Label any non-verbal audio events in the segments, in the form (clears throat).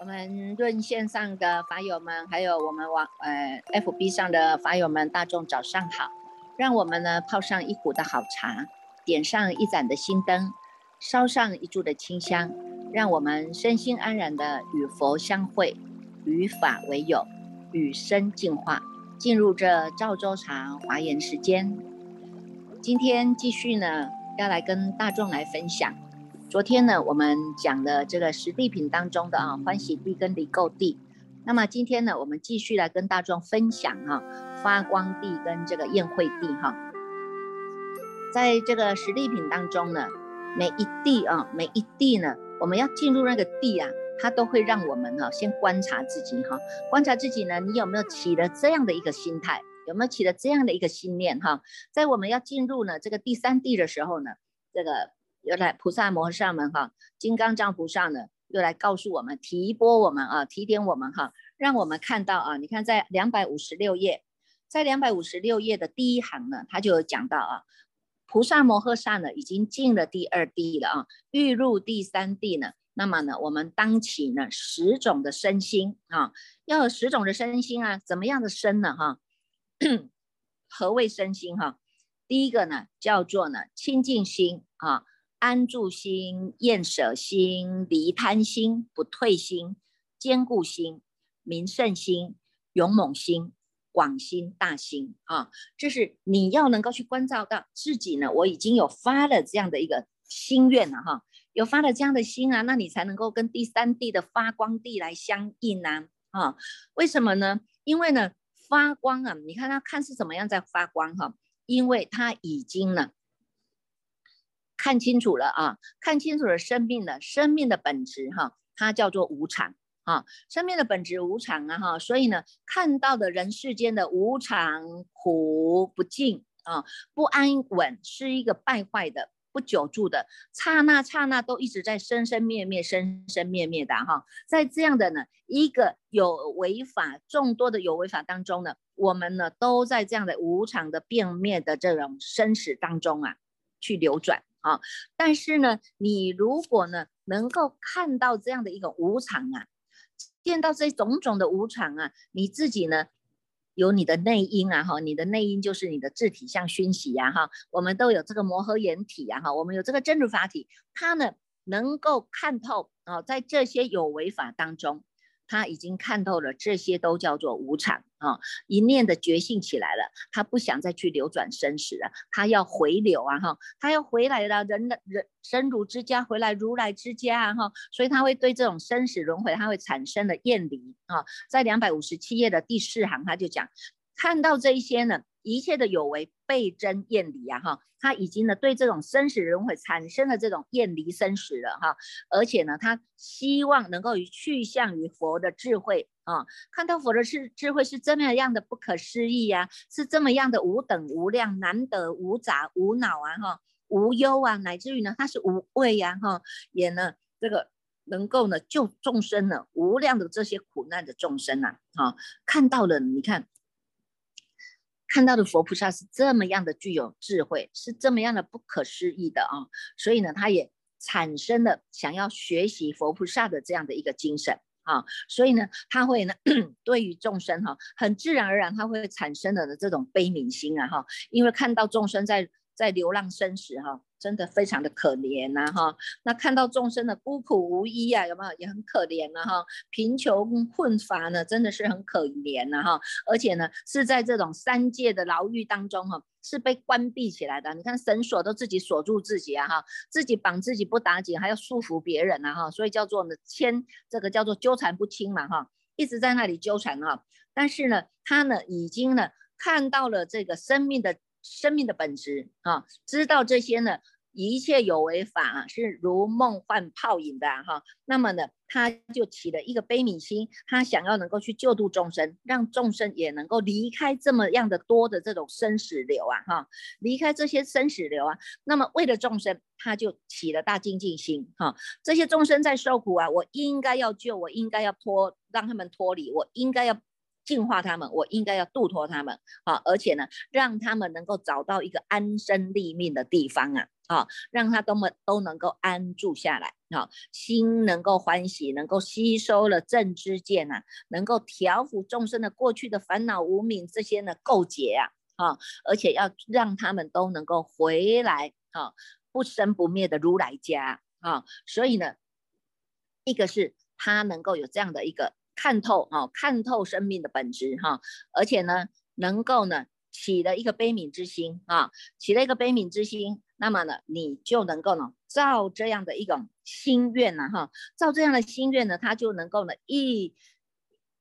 我们论线上的法友们，还有我们网呃 FB 上的法友们，大众早上好！让我们呢泡上一壶的好茶，点上一盏的心灯，烧上一柱的清香，让我们身心安然的与佛相会，与法为友，与生进化，进入这赵州茶华严时间。今天继续呢，要来跟大众来分享。昨天呢，我们讲的这个十地品当中的啊，欢喜地跟离垢地。那么今天呢，我们继续来跟大众分享哈，发光地跟这个宴会地哈。在这个十地品当中呢，每一地啊，每一地呢，我们要进入那个地啊，它都会让我们哈先观察自己哈，观察自己呢，你有没有起了这样的一个心态，有没有起了这样的一个心念哈？在我们要进入呢这个第三地的时候呢，这个。又来菩萨摩诃萨们哈，金刚藏菩萨呢又来告诉我们，提拨我们啊，提点我们哈，让我们看到啊，你看在两百五十六页，在两百五十六页的第一行呢，他就有讲到啊，菩萨摩诃萨呢已经进了第二地了啊，欲入第三地呢，那么呢，我们当起呢十种的身心啊，要有十种的身心啊，怎么样的身呢哈？(coughs) 何谓身心哈？第一个呢叫做呢清净心啊。安住心、厌舍心、离贪心、不退心、坚固心、明胜心、勇猛心、广心、大心啊，这是你要能够去关照到自己呢。我已经有发了这样的一个心愿了哈，有发了这样的心啊，那你才能够跟第三地的发光地来相应呢啊？为什么呢？因为呢，发光啊，你看它看是怎么样在发光哈，因为它已经呢。看清楚了啊，看清楚了生命的生命的本质哈，它叫做无常啊，生命的本质无常啊哈，所以呢，看到的人世间的无常、苦不尽啊，不安稳，是一个败坏的、不久住的，刹那刹那都一直在生生灭灭、生生灭灭的哈，在这样的呢一个有违法众多的有违法当中呢，我们呢都在这样的无常的变灭的这种生死当中啊去流转。啊，但是呢，你如果呢能够看到这样的一个无常啊，见到这种种的无常啊，你自己呢有你的内因啊，哈，你的内因就是你的自体相熏习呀，哈，我们都有这个摩诃眼体呀，哈，我们有这个真如法体，它呢能够看透啊，在这些有为法当中。他已经看透了，这些都叫做无常啊！一念的觉醒起来了，他不想再去流转生死了，他要回流啊！哈，他要回来了，人的人生如之家，回来如来之家啊！哈，所以他会对这种生死轮回，他会产生了厌离啊！在两百五十七页的第四行，他就讲，看到这一些呢。一切的有为倍增厌离啊，哈，他已经呢对这种生死轮回产生了这种厌离生死了哈，而且呢，他希望能够去向于佛的智慧啊，看到佛的智智慧是这么样的不可思议呀，是这么样的无等无量难得无杂无恼啊，哈，无忧啊，乃至于呢，他是无畏呀，哈，也呢这个能够呢救众生呢无量的这些苦难的众生呐，哈，看到了，你看。看到的佛菩萨是这么样的具有智慧，是这么样的不可思议的啊，所以呢，他也产生了想要学习佛菩萨的这样的一个精神啊，所以呢，他会呢 (clears throat) 对于众生哈，很自然而然他会产生了的这种悲悯心啊哈，因为看到众生在在流浪生死哈。真的非常的可怜呐哈，那看到众生的孤苦无依啊，有没有也很可怜呐哈？贫穷困乏呢，真的是很可怜呐哈，而且呢是在这种三界的牢狱当中哈，是被关闭起来的。你看绳索都自己锁住自己啊哈，自己绑自己不打紧，还要束缚别人呐哈，所以叫做呢牵这个叫做纠缠不清嘛哈，一直在那里纠缠哈。但是呢，他呢已经呢看到了这个生命的。生命的本质啊，知道这些呢，一切有为法是如梦幻泡影的哈。那么呢，他就起了一个悲悯心，他想要能够去救度众生，让众生也能够离开这么样的多的这种生死流啊哈，离开这些生死流啊。那么为了众生，他就起了大精进心哈。这些众生在受苦啊，我应该要救，我应该要脱，让他们脱离，我应该要。净化他们，我应该要度脱他们啊，而且呢，让他们能够找到一个安身立命的地方啊，啊，让他都们都能够安住下来啊，心能够欢喜，能够吸收了正知见啊，能够调伏众生的过去的烦恼无明这些呢垢结啊，啊，而且要让他们都能够回来啊，不生不灭的如来家啊，所以呢，一个是他能够有这样的一个。看透哈，看透生命的本质哈，而且呢，能够呢起了一个悲悯之心啊，起了一个悲悯之心，那么呢，你就能够呢造这样的一种心愿呢哈，造这样的心愿呢，他就能够呢一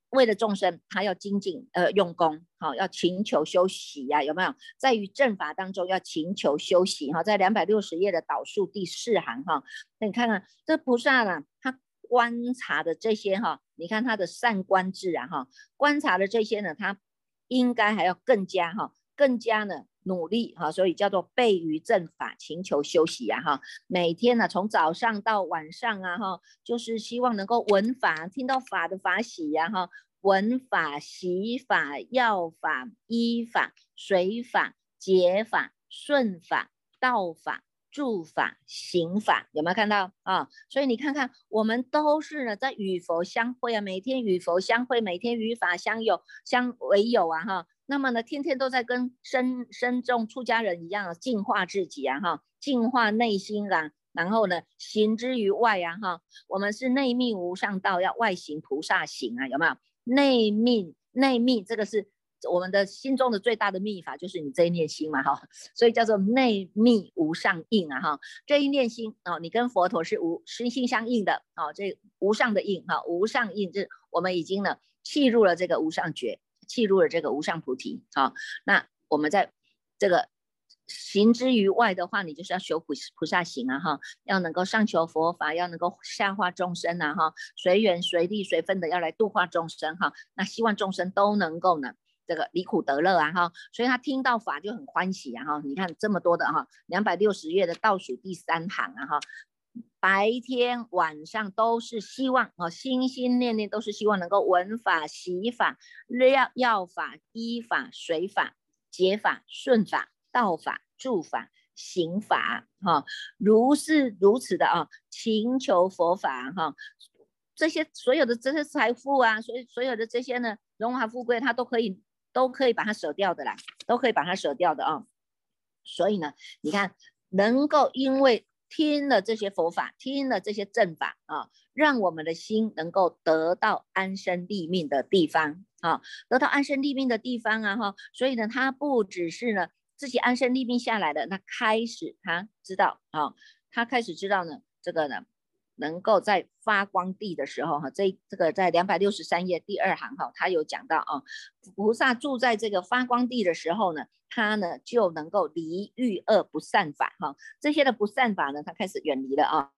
为了众生，他要精进呃用功好，要勤求修习呀，有没有？在于正法当中要勤求修习哈，在两百六十页的导数第四行哈，那你看看这菩萨呢，他。观察的这些哈，你看他的善观智啊哈，观察的这些呢，他应该还要更加哈，更加呢努力哈，所以叫做备于正法，勤求修习呀哈，每天呢从早上到晚上啊哈，就是希望能够闻法，听到法的法喜呀哈，闻法、习法、要法、依法、随法、解法、顺法、道法。住法行法有没有看到啊？所以你看看，我们都是呢在与佛相会啊，每天与佛相会，每天与法相有相为友啊哈。那么呢，天天都在跟身身众出家人一样净化自己啊哈，净化内心啊，然后呢行之于外啊哈。我们是内密无上道，要外行菩萨行啊，有没有？内密内密这个是。我们的心中的最大的秘法就是你这一念心嘛哈，所以叫做内密无上应啊哈，这一念心哦，你跟佛陀是无心心相应的哦，这无上的应哈，无上印这我们已经呢契入了这个无上觉，契入了这个无上菩提啊。那我们在这个行之于外的话，你就是要修菩菩萨行啊哈，要能够上求佛法，要能够下化众生啊哈，随缘随力随分的要来度化众生哈。那希望众生都能够呢。这个离苦得乐啊哈，所以他听到法就很欢喜啊哈。你看这么多的哈，两百六十页的倒数第三行啊哈，白天晚上都是希望啊，心心念念都是希望能够闻法、习法、要要法、依法、随法、解法、顺法、道法、住法、行法哈，如是如此的啊，请求佛法哈，这些所有的这些财富啊，所以所有的这些呢，荣华富贵，他都可以。都可以把它舍掉的啦，都可以把它舍掉的啊。所以呢，你看，能够因为听了这些佛法，听了这些正法啊，让我们的心能够得到安身立命的地方啊，得到安身立命的地方啊哈。所以呢，他不只是呢自己安身立命下来的，那开始他知道啊，他开始知道呢这个呢。能够在发光地的时候，哈，这这个在两百六十三页第二行，哈，他有讲到啊，菩萨住在这个发光地的时候呢，他呢就能够离欲恶不善法，哈，这些的不善法呢，他开始远离了啊。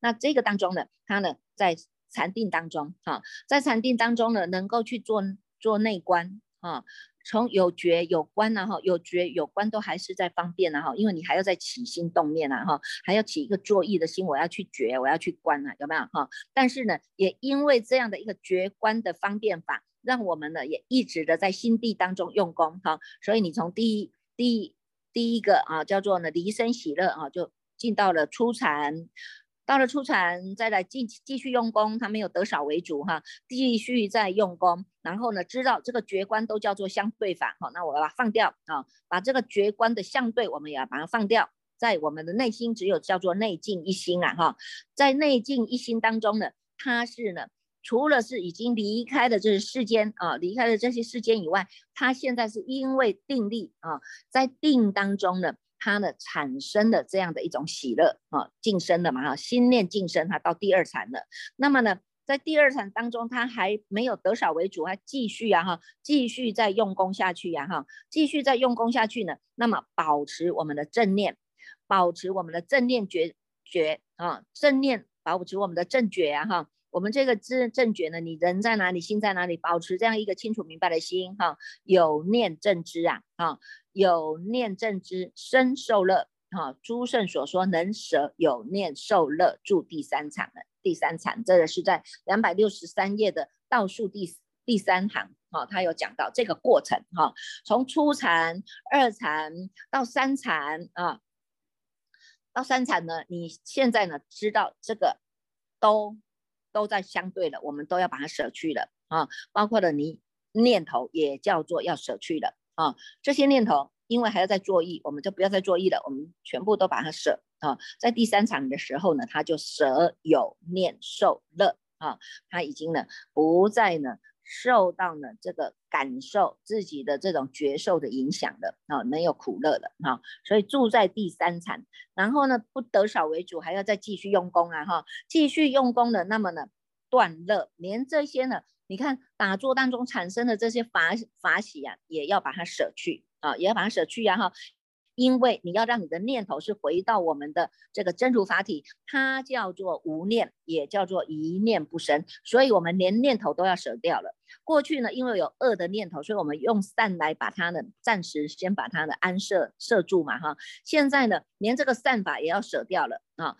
那这个当中呢，他呢在禅定当中，哈，在禅定当中呢，能够去做做内观，啊。从有觉有观呐哈，有觉有观都还是在方便呐哈，因为你还要再起心动念呐哈，还要起一个作意的心，我要去觉，我要去观呐，有没有哈？但是呢，也因为这样的一个觉观的方便法，让我们呢也一直的在心地当中用功哈，所以你从第一第一第一个啊叫做呢离生喜乐啊，就进到了初禅。到了初禅，再来继继续用功，他没有得少为主哈，继续在用功，然后呢，知道这个绝观都叫做相对法哈，那我要把它放掉啊，把这个绝观的相对，我们也要把它放掉，在我们的内心只有叫做内静一心啊哈，在内静一心当中呢，它是呢，除了是已经离开了这世间啊，离开了这些世间以外，它现在是因为定力啊，在定当中呢。它呢产生的这样的一种喜乐啊，晋升的嘛哈，心念晋升，它到第二禅了。那么呢，在第二禅当中，它还没有得少为主，还继续啊哈，继续再用功下去呀哈，继续再用功下去呢。那么保持我们的正念，保持我们的正念觉觉啊，正念保持我们的正觉啊哈。我们这个知正觉呢，你人在哪里，心在哪里，保持这样一个清楚明白的心哈，有念正知啊啊。有念正知生受乐，哈，诸圣所说能舍有念受乐，住第三场的第三场，这个是在两百六十三页的倒数第第三行哈，他有讲到这个过程哈，从初禅、二禅到三禅啊，到三禅呢，你现在呢知道这个都都在相对的，我们都要把它舍去了啊，包括了你念头也叫做要舍去了啊，这些念头因为还要再作意，我们就不要再作意了，我们全部都把它舍啊，在第三场的时候呢，他就舍有念受乐。啊，他已经呢不再呢受到呢这个感受自己的这种觉受的影响了啊，没有苦乐了哈，所以住在第三禅，然后呢不得少为主，还要再继续用功啊哈，继续用功的，那么呢断乐，连这些呢，你看打坐当中产生的这些法法喜啊，也要把它舍去啊，也要把它舍去呀哈。因为你要让你的念头是回到我们的这个真如法体，它叫做无念，也叫做一念不生，所以我们连念头都要舍掉了。过去呢，因为有恶的念头，所以我们用善来把它呢暂时先把它呢安设摄住嘛哈。现在呢，连这个善法也要舍掉了啊。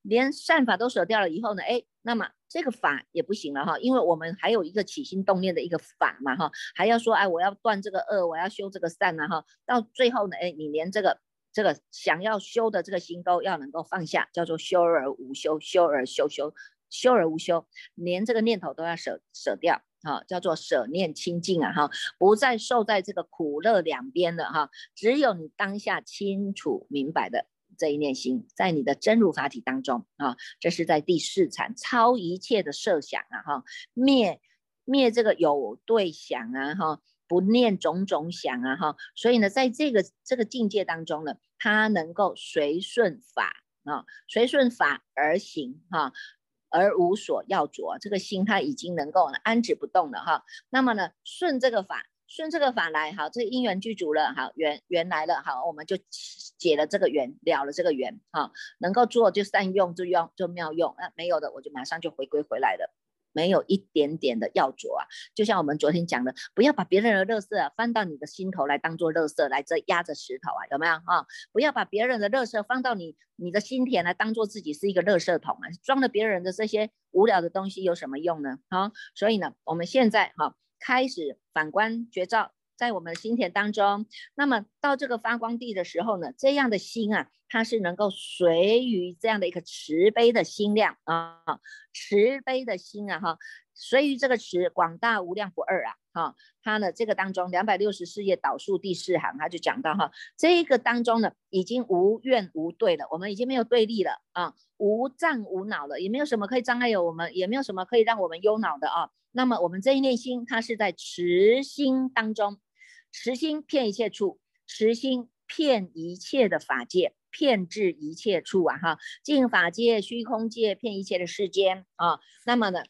连善法都舍掉了以后呢，哎，那么这个法也不行了哈，因为我们还有一个起心动念的一个法嘛哈，还要说哎，我要断这个恶，我要修这个善呐哈，到最后呢，哎，你连这个这个想要修的这个心都要能够放下，叫做修而无修，修而修修，修而无修，连这个念头都要舍舍掉哈，叫做舍念清净啊哈，不再受在这个苦乐两边的哈，只有你当下清楚明白的。这一念心在你的真如法体当中啊，这是在第四禅超一切的设想啊哈，灭灭这个有对想啊哈，不念种种想啊哈，所以呢，在这个这个境界当中呢，它能够随顺法啊，随顺法而行哈，而无所要着，这个心它已经能够安止不动了哈。那么呢，顺这个法。顺这个法来，好，这因缘具足了，好，缘缘来了，好，我们就解了这个缘，了了这个缘，好，能够做就善用，就用就妙用，那没有的，我就马上就回归回来了，没有一点点的要着啊，就像我们昨天讲的，不要把别人的乐色放到你的心头来当做乐色来这压着石头啊，有没有啊？不要把别人的乐色放到你你的心田来当做自己是一个乐色桶啊，装了别人的这些无聊的东西有什么用呢？啊，所以呢，我们现在哈。开始反观觉照在我们心田当中，那么到这个发光地的时候呢，这样的心啊，它是能够随于这样的一个慈悲的心量啊，慈悲的心啊哈，随于这个词广大无量不二啊哈，它呢这个当中两百六十四页导数第四行，他就讲到哈，这个当中呢已经无怨无对了，我们已经没有对立了啊，无障无恼了，也没有什么可以障碍有我们，也没有什么可以让我们忧恼的啊。那么我们这一念心，它是在慈心当中，慈心骗一切处，慈心骗一切的法界，骗至一切处啊哈，净法界、虚空界，骗一切的世间啊。那么呢，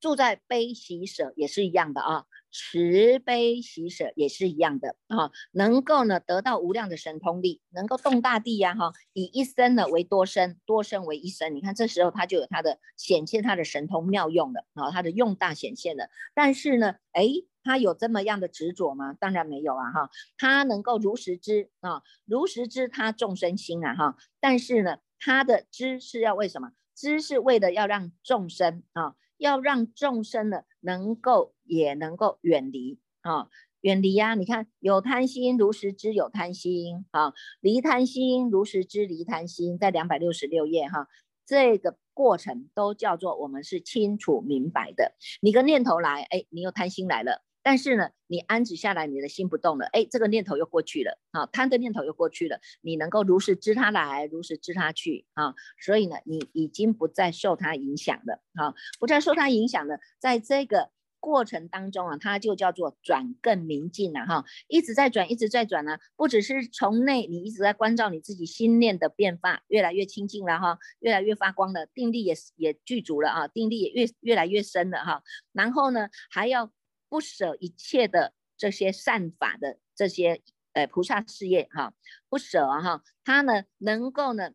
住在悲喜舍也是一样的啊。慈悲喜舍也是一样的啊，能够呢得到无量的神通力，能够动大地呀哈，以一身呢为多身，多身为一身，你看这时候他就有他的显现他的神通妙用了啊，他的用大显现了。但是呢，哎，他有这么样的执着吗？当然没有啊哈，他能够如实知啊，如实知他众生心啊哈，但是呢，他的知是要为什么？知是为了要让众生啊。要让众生呢，能够也能够远离啊，远离呀！你看，有贪心如实知有贪心啊，离贪心如实知离贪心，在两百六十六页哈，这个过程都叫做我们是清楚明白的。你个念头来，哎，你又贪心来了。但是呢，你安止下来，你的心不动了，哎，这个念头又过去了啊，贪的念头又过去了，你能够如实知它来，如实知它去啊，所以呢，你已经不再受它影响了啊，不再受它影响了，在这个过程当中啊，它就叫做转更明净了哈，一直在转，一直在转呢，不只是从内，你一直在关照你自己心念的变化，越来越清净了哈，越来越发光了，定力也也具足了啊，定力也越越来越深了哈，然后呢，还要。不舍一切的这些善法的这些呃菩萨事业哈，不舍哈，他呢能够呢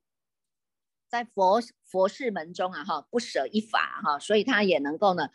在佛佛事门中啊哈，不舍一法哈，所以他也能够呢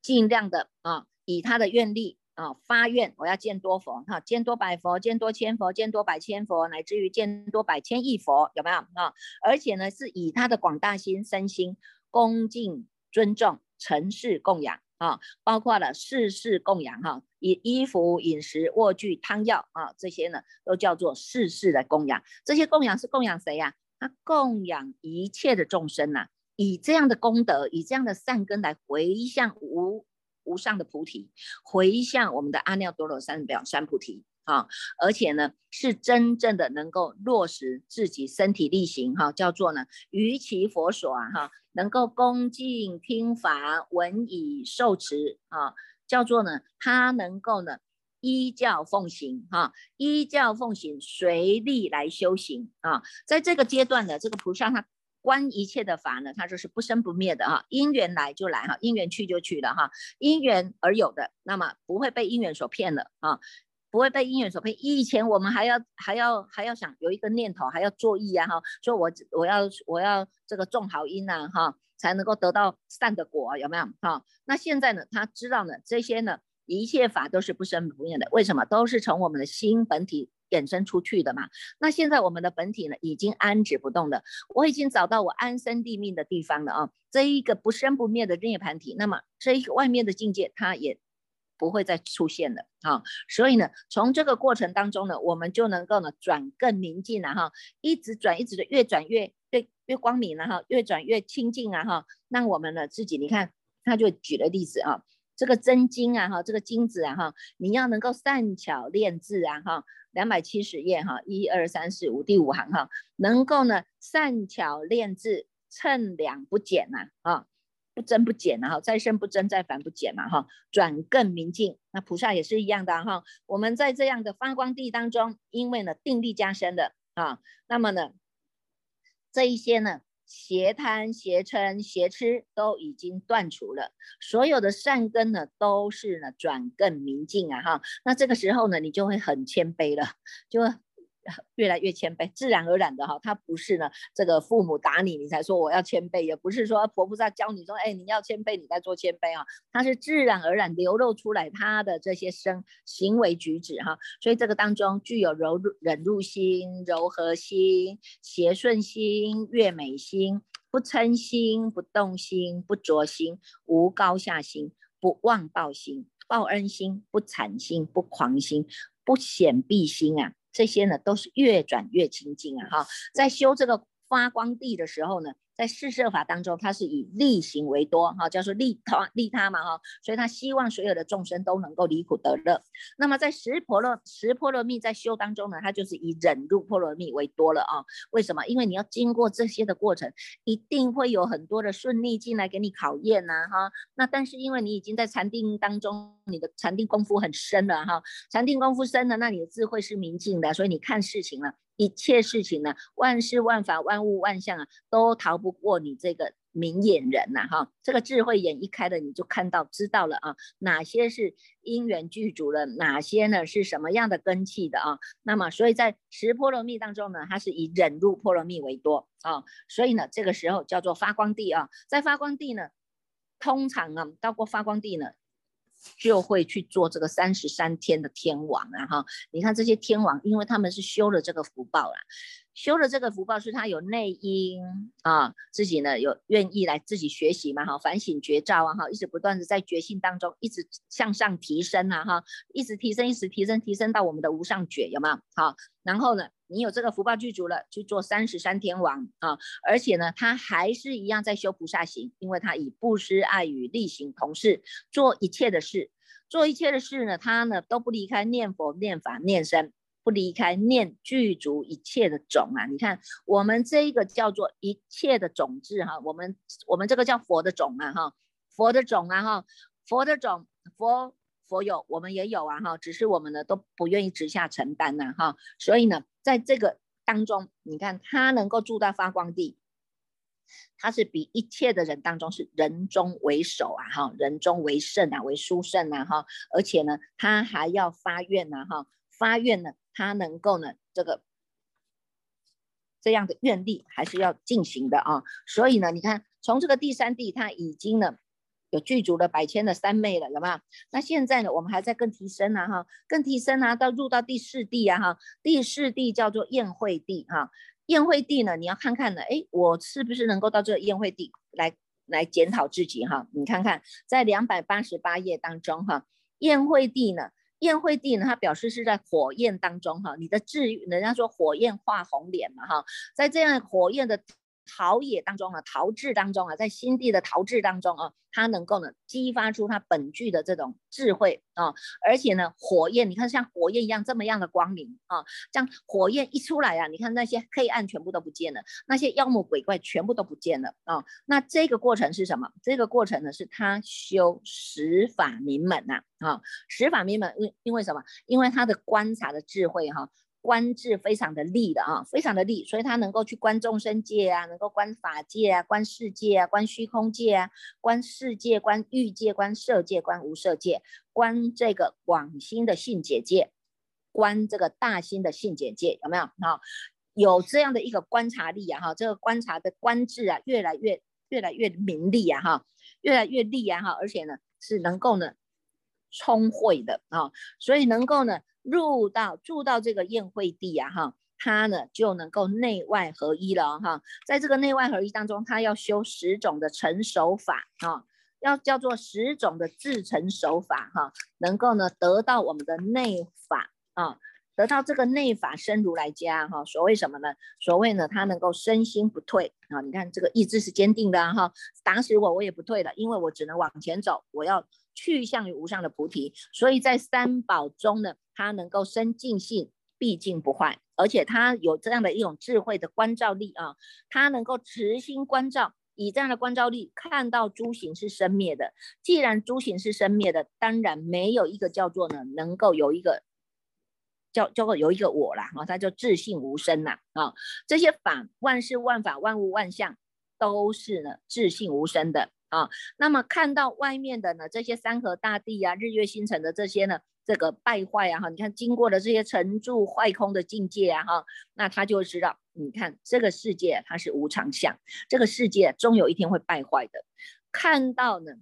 尽量的啊以他的愿力啊发愿，我要见多佛哈，见多百佛，见多千佛，见多百千佛，乃至于见多百千亿佛，有没有啊？而且呢是以他的广大心身心恭敬尊重诚实供养。啊，包括了世事供养哈，以衣服、饮食、卧具、汤药啊这些呢，都叫做世事的供养。这些供养是供养谁呀？他供养一切的众生呐，以这样的功德，以这样的善根来回向无无上的菩提，回向我们的阿耨多罗三藐三菩提。啊，而且呢，是真正的能够落实自己身体力行，哈，叫做呢，于其佛所啊，哈，能够恭敬听法，闻以受持，啊，叫做呢，他能够呢，依教奉行，哈，依教奉行，随力来修行，啊，在这个阶段的这个菩萨，他观一切的法呢，他就是不生不灭的，哈，因缘来就来，哈，因缘去就去了，哈，因缘而有的，那么不会被因缘所骗了，啊。不会被因缘所骗。以前我们还要还要还要想有一个念头，还要作意啊哈，说我我要我要这个种好因呐哈，才能够得到善的果，有没有哈？那现在呢，他知道呢，这些呢，一切法都是不生不灭的，为什么？都是从我们的心本体衍生出去的嘛。那现在我们的本体呢，已经安止不动的，我已经找到我安身立命的地方了啊。这一个不生不灭的涅盘体，那么这一个外面的境界，它也。不会再出现了啊，所以呢，从这个过程当中呢，我们就能够呢转更明净了哈，一直转，一直的越转越越越光明了哈，越转越清净啊哈，那我们呢自己，你看他就举了例子啊，这个真金啊哈，这个金子啊哈，你要能够善巧练字啊哈，两百七十页哈，一二三四五第五行哈，能够呢善巧练字，称量不减呐啊。不增不减，然后再生不增，再繁不减嘛，哈，转更明净。那菩萨也是一样的哈。我们在这样的发光地当中，因为呢定力加深的啊，那么呢这一些呢邪贪、邪嗔、邪痴都已经断除了，所有的善根呢都是呢转更明净啊，哈。那这个时候呢，你就会很谦卑了，就。(laughs) 越来越谦卑，自然而然的哈，他不是呢，这个父母打你，你才说我要谦卑，也不是说婆婆在教你说，哎，你要谦卑，你在做谦卑啊，他是自然而然流露出来他的这些生行为举止哈，所以这个当中具有柔忍入心、柔和心、邪顺心、悦美心、不嗔心、不动心、不着心、无高下心、不忘报心、报恩心、不惨心、不狂心、不显避心啊。这些呢，都是越转越清净啊！哈，在修这个发光地的时候呢。在四摄法当中，它是以利行为多，哈，叫做利他利他嘛，哈，所以他希望所有的众生都能够离苦得乐。那么在十婆罗十婆罗蜜在修当中呢，它就是以忍辱婆罗蜜为多了啊。为什么？因为你要经过这些的过程，一定会有很多的顺逆进来给你考验呐，哈。那但是因为你已经在禅定当中，你的禅定功夫很深了，哈，禅定功夫深了，那你的智慧是明净的，所以你看事情了。一切事情呢，万事万法万物万象啊，都逃不过你这个明眼人呐，哈，这个智慧眼一开了，你就看到知道了啊，哪些是因缘具足了，哪些呢是什么样的根器的啊？那么，所以在十波罗蜜当中呢，它是以忍辱波罗蜜为多啊，所以呢，这个时候叫做发光地啊，在发光地呢，通常啊，到过发光地呢。就会去做这个三十三天的天王啊哈！你看这些天王，因为他们是修了这个福报了，修了这个福报是他有内因啊，自己呢有愿意来自己学习嘛哈，反省觉照啊哈，一直不断的在觉性当中一直向上提升啊哈，一直提升，一直提升，提升到我们的无上觉有没有？好，然后呢？你有这个福报具足了，去做三十三天王啊！而且呢，他还是一样在修菩萨行，因为他以布施、爱与力行同事，做一切的事，做一切的事呢，他呢都不离开念佛、念法、念身，不离开念具足一切的种啊！你看，我们这一个叫做一切的种子哈，我们我们这个叫佛的种啊哈，佛的种啊哈，佛的种，佛佛有，我们也有啊哈，只是我们呢都不愿意直下承担呐哈，所以呢。在这个当中，你看他能够住到发光地，他是比一切的人当中是人中为首啊，哈，人中为圣啊，为殊圣啊，哈，而且呢，他还要发愿呢，哈，发愿呢，他能够呢，这个这样的愿力还是要进行的啊，所以呢，你看从这个第三地，他已经呢。有具足的百千的三昧了，有没有？那现在呢，我们还在更提升啊，哈，更提升啊，到入到第四地啊，哈，第四地叫做宴会地，哈，宴会地呢，你要看看呢，哎，我是不是能够到这个宴会地来？来检讨自己哈。你看看在两百八十八页当中哈，宴会地呢，宴会地呢，它表示是在火焰当中哈。你的治愈，人家说火焰化红脸嘛哈，在这样火焰的。陶冶当中啊，陶制当中啊，在心地的陶制当中啊，它能够呢激发出它本具的这种智慧啊，而且呢，火焰你看像火焰一样这么样的光明啊，这样火焰一出来啊，你看那些黑暗全部都不见了，那些妖魔鬼怪全部都不见了啊。那这个过程是什么？这个过程呢是他修十法明门呐啊，十法明门因因为什么？因为他的观察的智慧哈。观智非常的利的啊，非常的利，所以他能够去观众生界啊，能够观法界啊，观世界啊，观虚空界啊，观世界，观欲界，观色界，观无色界，观这个广心的性解界，观这个大心的性解界，有没有？哈，有这样的一个观察力啊，哈，这个观察的观智啊，越来越越来越明利啊，哈，越来越利啊，哈，而且呢，是能够呢聪慧的啊，所以能够呢。入到住到这个宴会地啊，哈，他呢就能够内外合一了哈。在这个内外合一当中，他要修十种的成熟法啊，要叫做十种的自成手法哈，能够呢得到我们的内法啊，得到这个内法生如来家哈。所谓什么呢？所谓呢，他能够身心不退啊。你看这个意志是坚定的哈，打死我我也不退的，因为我只能往前走，我要。去向于无上的菩提，所以在三宝中呢，他能够生净性，毕竟不坏，而且他有这样的一种智慧的关照力啊，他能够持心关照，以这样的关照力看到诸行是生灭的。既然诸行是生灭的，当然没有一个叫做呢，能够有一个叫叫做有一个我啦啊，他叫自性无生呐啊，这些法万事万法万物万象都是呢自性无生的。啊，那么看到外面的呢，这些山河大地啊，日月星辰的这些呢，这个败坏啊，哈，你看经过了这些沉住坏空的境界啊，哈，那他就知道，你看这个世界它是无常相，这个世界终有一天会败坏的。看到呢，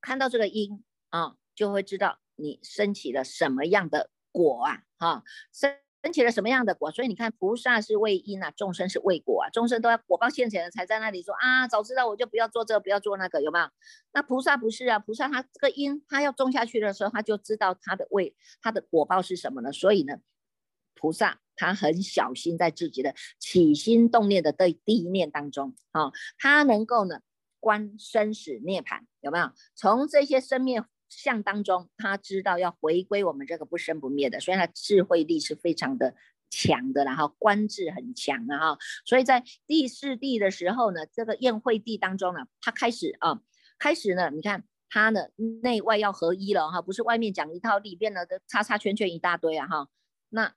看到这个因啊，就会知道你升起了什么样的果啊，哈，升。升起了什么样的果？所以你看，菩萨是为因啊，众生是为果啊。众生都要果报现前了，才在那里说啊，早知道我就不要做这，不要做那个，有没有？那菩萨不是啊，菩萨他这个因，他要种下去的时候，他就知道他的为他的果报是什么了。所以呢，菩萨他很小心在自己的起心动念的第第一念当中啊，他能够呢观生死涅槃，有没有？从这些生灭。相当中，他知道要回归我们这个不生不灭的，所以他智慧力是非常的强的，然后观智很强的哈。所以在第四地的时候呢，这个宴会地当中呢，他开始啊，开始呢，你看他呢内外要合一了哈，不是外面讲一套，里边呢的叉叉圈圈一大堆啊哈，那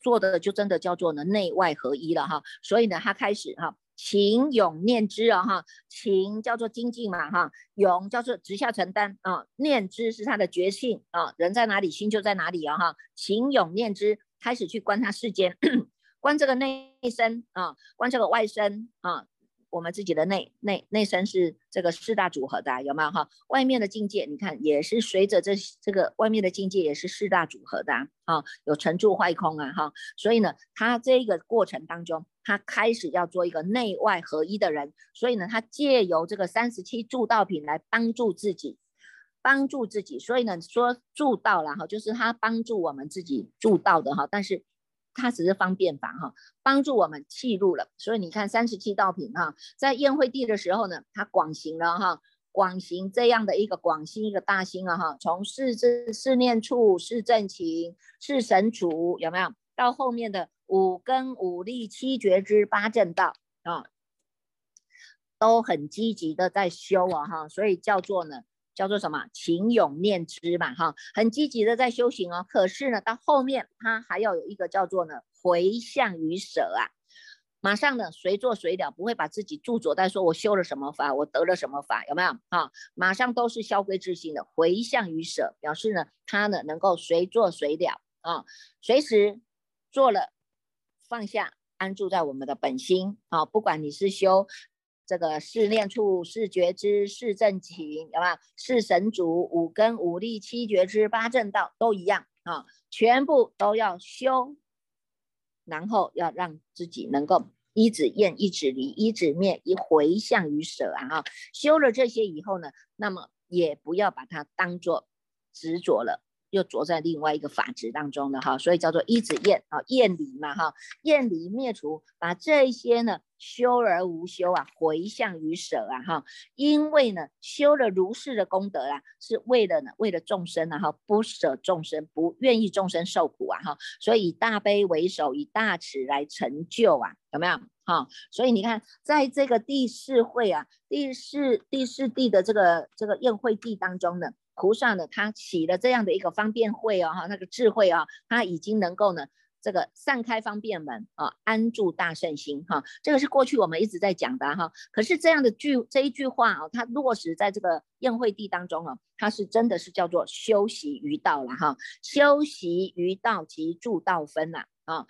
做的就真的叫做呢内外合一了哈。所以呢，他开始哈。情勇念之啊哈，情叫做精进嘛哈，勇叫做直下承担啊，念之是他的觉性啊，人在哪里，心就在哪里啊哈，情勇念之，开始去观他世间，(clears throat) 观这个内身啊，观这个外身啊。我们自己的内内内身是这个四大组合的，有没有哈？外面的境界，你看也是随着这这个外面的境界也是四大组合的啊，有成住坏空啊哈。所以呢，他这个过程当中，他开始要做一个内外合一的人，所以呢，他借由这个三十七助道品来帮助自己，帮助自己。所以呢，说助道了哈，就是他帮助我们自己助道的哈，但是。他只是方便法哈，帮助我们记录了。所以你看三十七道品哈，在宴会地的时候呢，他广行了哈，广行这样的一个广心一个大心啊哈，从四字四念处四正情四神主有没有？到后面的五根五力七觉之八正道啊，都很积极的在修啊哈，所以叫做呢。叫做什么？情永念之嘛，哈，很积极的在修行哦。可是呢，到后面他还要有一个叫做呢回向与舍啊，马上呢随做随了，不会把自己驻着在说我修了什么法，我得了什么法，有没有？哈，马上都是消归自性的回向与舍，表示呢他呢能够随做随了啊，随时做了放下，安住在我们的本心啊，不管你是修。这个四念处、四觉知、四正情，有没有？四神足、五根、五力、七觉知、八正道都一样啊，全部都要修，然后要让自己能够一指厌，一指离，一指灭，一回向于舍啊。修了这些以后呢，那么也不要把它当做执着了。又着在另外一个法执当中的哈，所以叫做一指厌啊，厌离嘛哈，厌离灭除，把这些呢修而无修啊，回向于舍啊哈，因为呢修了如是的功德啊，是为了呢为了众生啊哈，不舍众生，不愿意众生受苦啊哈，所以以大悲为首，以大慈来成就啊，有没有哈？所以你看，在这个第四会啊，第四第四地的这个这个宴会地当中呢。菩萨呢，他起了这样的一个方便会哦，哈，那个智慧啊，他已经能够呢，这个散开方便门啊，安住大圣心哈，这个是过去我们一直在讲的哈。可是这样的句这一句话啊，它落实在这个宴会地当中啊，它是真的是叫做修习于道了哈，修习于道及助道分了啊。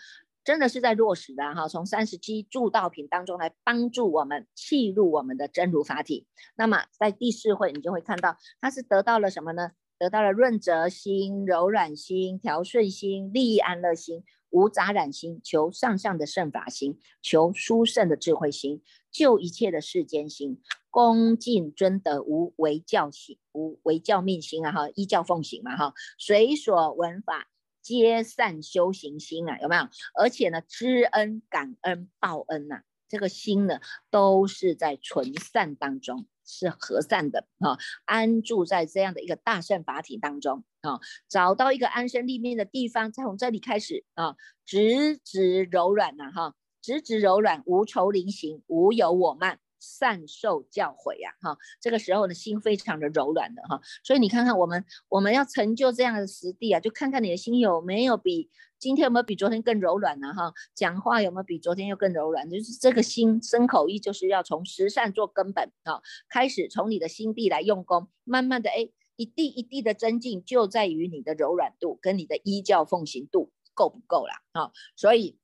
真的是在落实的哈，从三十七助道品当中来帮助我们契入我们的真如法体。那么在第四会，你就会看到它是得到了什么呢？得到了润泽心、柔软心、调顺心、利益安乐心、无杂染心、求上上的圣法心、求殊胜的智慧心、救一切的世间心、恭敬尊德无为教心、无为教命心啊哈，依教奉行嘛哈，随所闻法。皆善修行心啊，有没有？而且呢，知恩、感恩、报恩呐，这个心呢，都是在纯善当中，是和善的啊，安住在这样的一个大善法体当中啊，找到一个安身立命的地方，再从这里开始啊，直直柔软呐哈，直直柔软，无愁临行，无有我慢。善受教诲呀，哈，这个时候呢，心非常的柔软的哈，所以你看看我们，我们要成就这样的实地啊，就看看你的心有没有比今天有没有比昨天更柔软呢？哈，讲话有没有比昨天又更柔软？就是这个心生口意，就是要从实善做根本啊，开始从你的心地来用功，慢慢的哎，一地一地的增进，就在于你的柔软度跟你的依教奉行度够不够啦啊，所以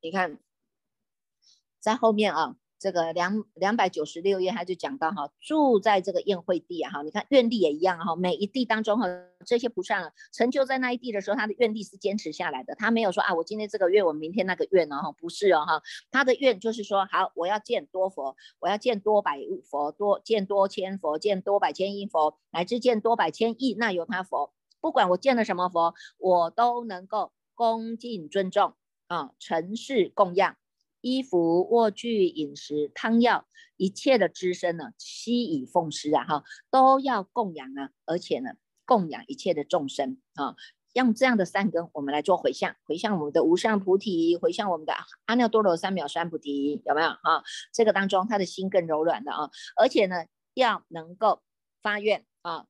你看在后面啊。这个两两百九十六页，他就讲到哈，住在这个宴会地啊哈，你看愿力也一样哈，每一地当中哈，这些菩萨成就在那一地的时候，他的愿力是坚持下来的，他没有说啊，我今天这个愿，我明天那个愿哦哈，不是哦哈，他的愿就是说，好，我要见多佛，我要见多百佛，多见多千佛，见多百千亿佛，乃至见多百千亿那由他佛，不管我见了什么佛，我都能够恭敬尊重啊，尘世供养。衣服、卧具、饮食、汤药，一切的资身呢，悉以奉施啊，哈，都要供养啊，而且呢，供养一切的众生啊，用这样的善根，我们来做回向，回向我们的无上菩提，回向我们的阿耨多罗三藐三菩提，有没有啊？这个当中，他的心更柔软的啊，而且呢，要能够发愿啊。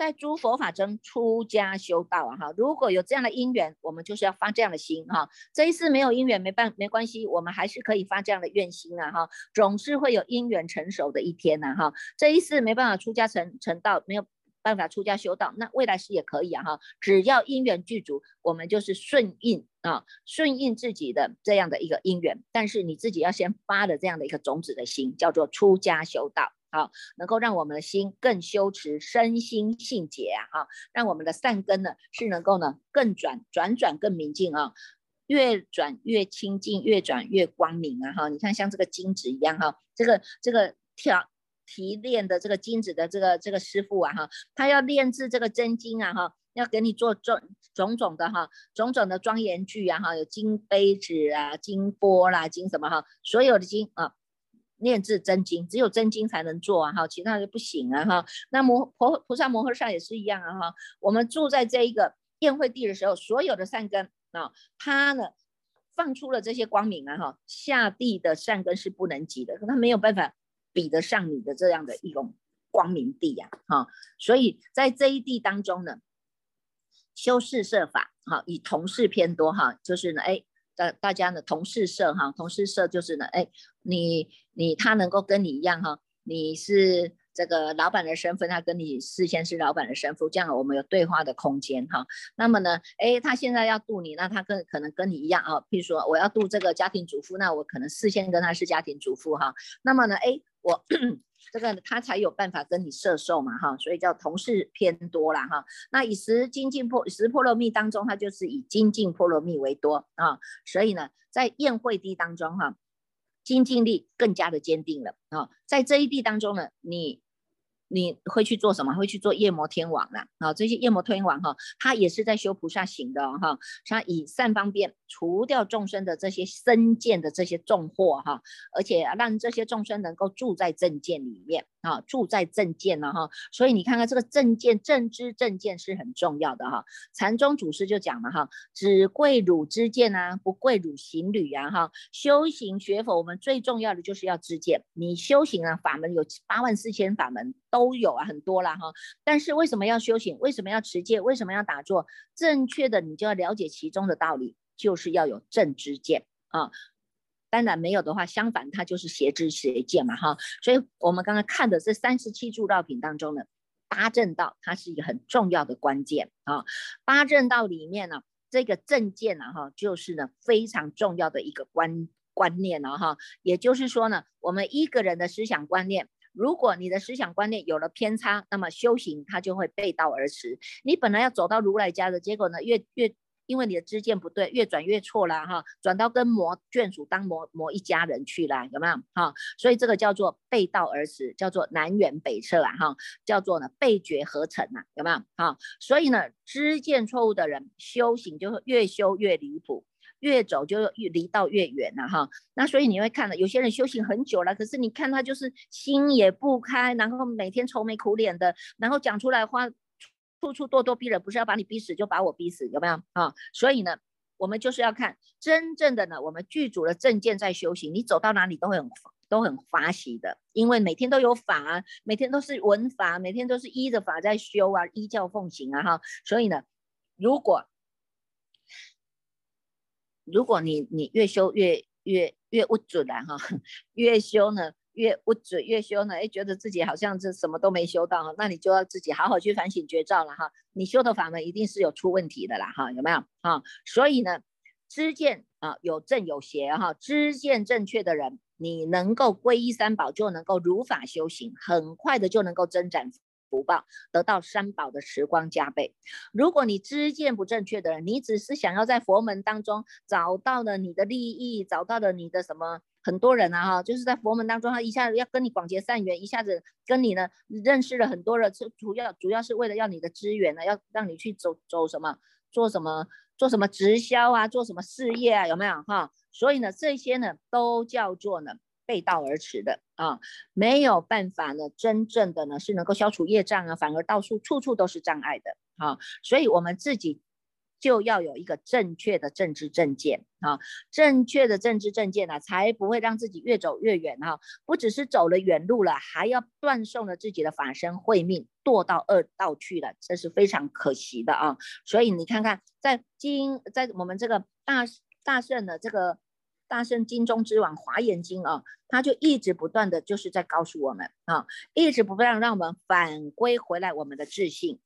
在诸佛法中出家修道啊哈，如果有这样的因缘，我们就是要发这样的心哈。这一次没有因缘没办没关系，我们还是可以发这样的愿心啊哈。总是会有因缘成熟的一天呐哈。这一次没办法出家成成道，没有办法出家修道，那未来世也可以啊哈。只要因缘具足，我们就是顺应啊，顺应自己的这样的一个因缘。但是你自己要先发的这样的一个种子的心，叫做出家修道。好，能够让我们的心更修持，身心性解啊，哈，让我们的善根呢是能够呢更转转转更明净啊，越转越清净，越转越光明啊，哈，你看像这个金子一样哈，这个这个挑提炼的这个金子的这个这个师傅啊，哈，他要炼制这个真金啊，哈，要给你做种种种的哈，种种的庄严具啊，哈，有金杯子啊，金钵啦，金什么哈，所有的金啊。炼制真经，只有真经才能做啊哈，其他的不行啊哈。那摩菩菩萨摩诃萨也是一样啊哈。我们住在这一个宴会地的时候，所有的善根啊，它呢放出了这些光明啊哈，下地的善根是不能及的，它没有办法比得上你的这样的一种光明地呀哈。所以在这一地当中呢，修饰设法哈，以同事偏多哈，就是呢哎。大大家呢，同事社哈，同事社就是呢，哎，你你他能够跟你一样哈，你是这个老板的身份，他跟你事先是老板的身份，这样我们有对话的空间哈。那么呢，哎，他现在要渡你，那他跟可能跟你一样啊，譬如说我要渡这个家庭主妇，那我可能事先跟他是家庭主妇哈。那么呢，哎，我。(clears throat) 这个他才有办法跟你摄受嘛哈，所以叫同事偏多啦哈。那以十精进破十波罗蜜当中，它就是以精进波罗蜜为多啊。所以呢，在宴会地当中哈，精进力更加的坚定了啊。在这一地当中呢，你。你会去做什么？会去做夜魔天王啦。啊！这些夜魔天王哈，他也是在修菩萨行的哈。他以善方便，除掉众生的这些身见的这些重祸哈，而且让这些众生能够住在正见里面啊，住在正见了哈。所以你看看这个正见正知正见是很重要的哈。禅宗祖师就讲了哈，只贵汝知见啊，不贵汝行旅啊哈。修行学佛，我们最重要的就是要知见。你修行啊，法门有八万四千法门都。有啊，很多了哈。但是为什么要修行？为什么要持戒？为什么要打坐？正确的，你就要了解其中的道理，就是要有正知见啊。当然没有的话，相反，它就是邪知邪见嘛哈。所以我们刚刚看的这三十七助道品当中呢，八正道它是一个很重要的关键啊。八正道里面呢，这个正见呢哈，就是呢非常重要的一个观观念了哈。也就是说呢，我们一个人的思想观念。如果你的思想观念有了偏差，那么修行它就会背道而驰。你本来要走到如来家的结果呢，越越因为你的知见不对，越转越错了哈，转到跟魔眷属当魔魔一家人去了，有没有哈？所以这个叫做背道而驰，叫做南辕北辙啊哈，叫做呢背绝合成啊，有没有哈？所以呢，知见错误的人修行就会越修越离谱。越走就越离道越远了哈，那所以你会看到有些人修行很久了，可是你看他就是心也不开，然后每天愁眉苦脸的，然后讲出来话处处咄咄逼人，不是要把你逼死就把我逼死，有没有啊？所以呢，我们就是要看真正的呢，我们具足了正见在修行，你走到哪里都会很都很发喜的，因为每天都有法，每天都是闻法，每天都是依着法在修啊，依教奉行啊哈，所以呢，如果如果你你越修越越越不准了哈，越修呢越不准，越修呢哎觉得自己好像这什么都没修到哈，那你就要自己好好去反省觉照了哈，你修的法门一定是有出问题的啦哈，有没有啊？所以呢，知见啊有正有邪哈，知见正确的人，你能够皈依三宝，就能够如法修行，很快的就能够增长。福报得到三宝的时光加倍。如果你知见不正确的人，你只是想要在佛门当中找到了你的利益，找到了你的什么？很多人啊哈，就是在佛门当中，他一下子要跟你广结善缘，一下子跟你呢认识了很多人，主要主要是为了要你的资源呢，要让你去走走什么，做什么，做什么直销啊，做什么事业啊，有没有哈？所以呢，这些呢都叫做呢。背道而驰的啊，没有办法呢，真正的呢是能够消除业障啊，反而到处处处都是障碍的啊，所以我们自己就要有一个正确的政治正见啊，正确的政治正见呢，才不会让自己越走越远哈，不只是走了远路了，还要断送了自己的法身慧命，堕到恶道去了，这是非常可惜的啊，所以你看看，在经在我们这个大大圣的这个。大圣经中之王华严经啊，他就一直不断的就是在告诉我们啊，一直不断让我们返归回来我们的自信，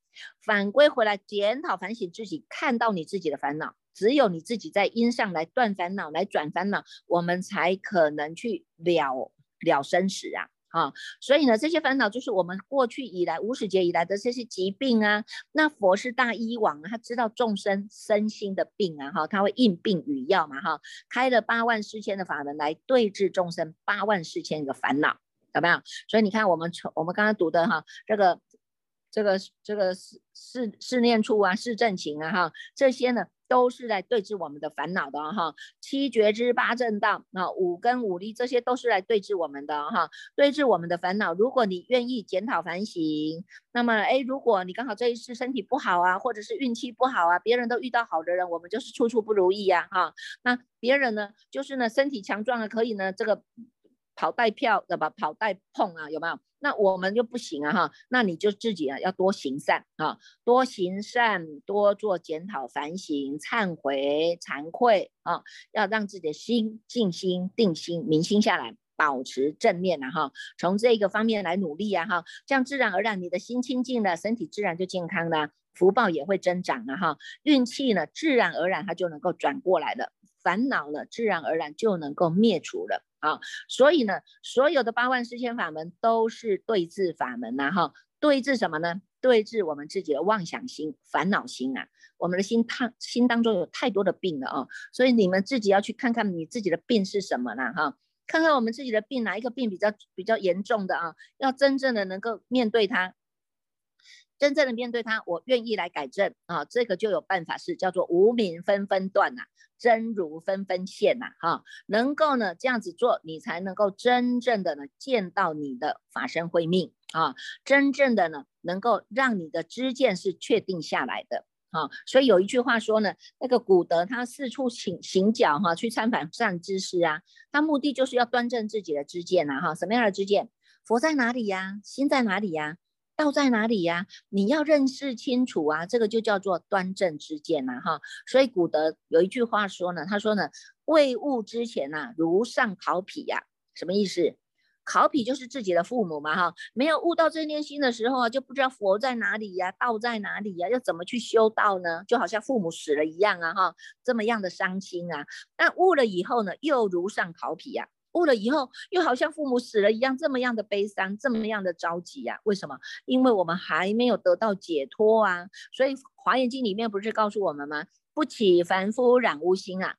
反归回来检讨反省自己，看到你自己的烦恼，只有你自己在因上来断烦恼，来转烦恼，我们才可能去了了生死啊。啊，所以呢，这些烦恼就是我们过去以来无始劫以来的这些疾病啊。那佛是大医王，他知道众生身心的病啊，哈，他会应病与药嘛，哈，开了八万四千的法门来对治众生八万四千个烦恼，有没有？所以你看，我们从我们刚刚读的哈，这个这个这个是是是念处啊，是正情啊，哈，这些呢。都是来对治我们的烦恼的哈，七觉之八正道啊，五根五力这些都是来对治我们的哈，对治我们的烦恼。如果你愿意检讨反省，那么哎，如果你刚好这一次身体不好啊，或者是运气不好啊，别人都遇到好的人，我们就是处处不如意呀哈。那别人呢，就是呢身体强壮了，可以呢这个跑带票的吧，跑带碰啊，有没有？那我们就不行啊哈，那你就自己啊要多行善啊，多行善，多做检讨反省、忏悔、惭愧啊，要让自己的心静心、定心、明心下来，保持正面啊哈，从这个方面来努力啊哈，这样自然而然你的心清净了，身体自然就健康了，福报也会增长了哈，运气呢自然而然它就能够转过来了，烦恼呢自然而然就能够灭除了。啊，所以呢，所有的八万四千法门都是对治法门呐，哈，对治什么呢？对治我们自己的妄想心、烦恼心啊。我们的心太心当中有太多的病了啊，所以你们自己要去看看你自己的病是什么了？哈，看看我们自己的病哪一个病比较比较严重的啊，要真正的能够面对它。真正的面对他，我愿意来改正啊，这个就有办法，是叫做无名纷纷断呐，真如纷纷现呐，哈，能够呢这样子做，你才能够真正的呢见到你的法身慧命啊，真正的呢能够让你的知见是确定下来的啊。所以有一句话说呢，那个古德他四处行行脚哈，去参访善知识啊，他目的就是要端正自己的知见呐，哈，什么样的知见？佛在哪里呀？心在哪里呀？道在哪里呀？你要认识清楚啊，这个就叫做端正之见呐，哈。所以古德有一句话说呢，他说呢，未悟之前呐，如上考妣呀，什么意思？考妣就是自己的父母嘛，哈。没有悟到这念心的时候啊，就不知道佛在哪里呀，道在哪里呀，要怎么去修道呢？就好像父母死了一样啊，哈，这么样的伤心啊。那悟了以后呢，又如上考妣呀。悟了以后，又好像父母死了一样，这么样的悲伤，这么样的着急呀？为什么？因为我们还没有得到解脱啊！所以《华严经》里面不是告诉我们吗？不起凡夫染污心啊，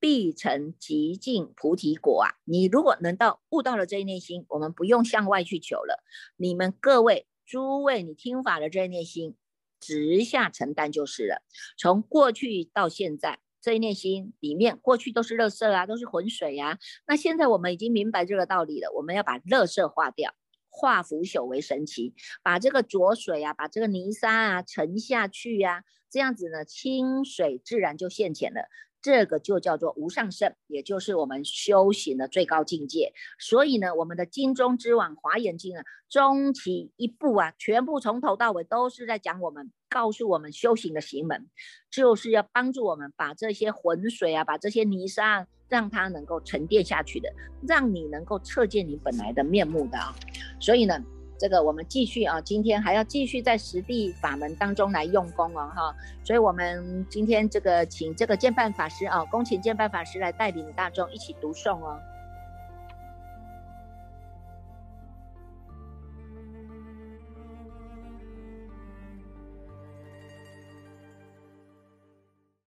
必成极尽菩提果啊！你如果能到悟到了这一念心，我们不用向外去求了。你们各位诸位，你听法的这一念心，直下承担就是了。从过去到现在。这一念心里面，过去都是垃圾啊，都是浑水呀。那现在我们已经明白这个道理了，我们要把垃圾化掉，化腐朽为神奇，把这个浊水啊，把这个泥沙啊沉下去呀，这样子呢，清水自然就现前了。这个就叫做无上圣，也就是我们修行的最高境界。所以呢，我们的经中之王《华严经》啊，终其一部啊，全部从头到尾都是在讲我们，告诉我们修行的行门，就是要帮助我们把这些浑水啊，把这些泥沙，让它能够沉淀下去的，让你能够测见你本来的面目的啊。所以呢。这个我们继续啊，今天还要继续在实地法门当中来用功哦，哈，所以我们今天这个请这个建办法师啊，恭请建办法师来带领大众一起读诵哦。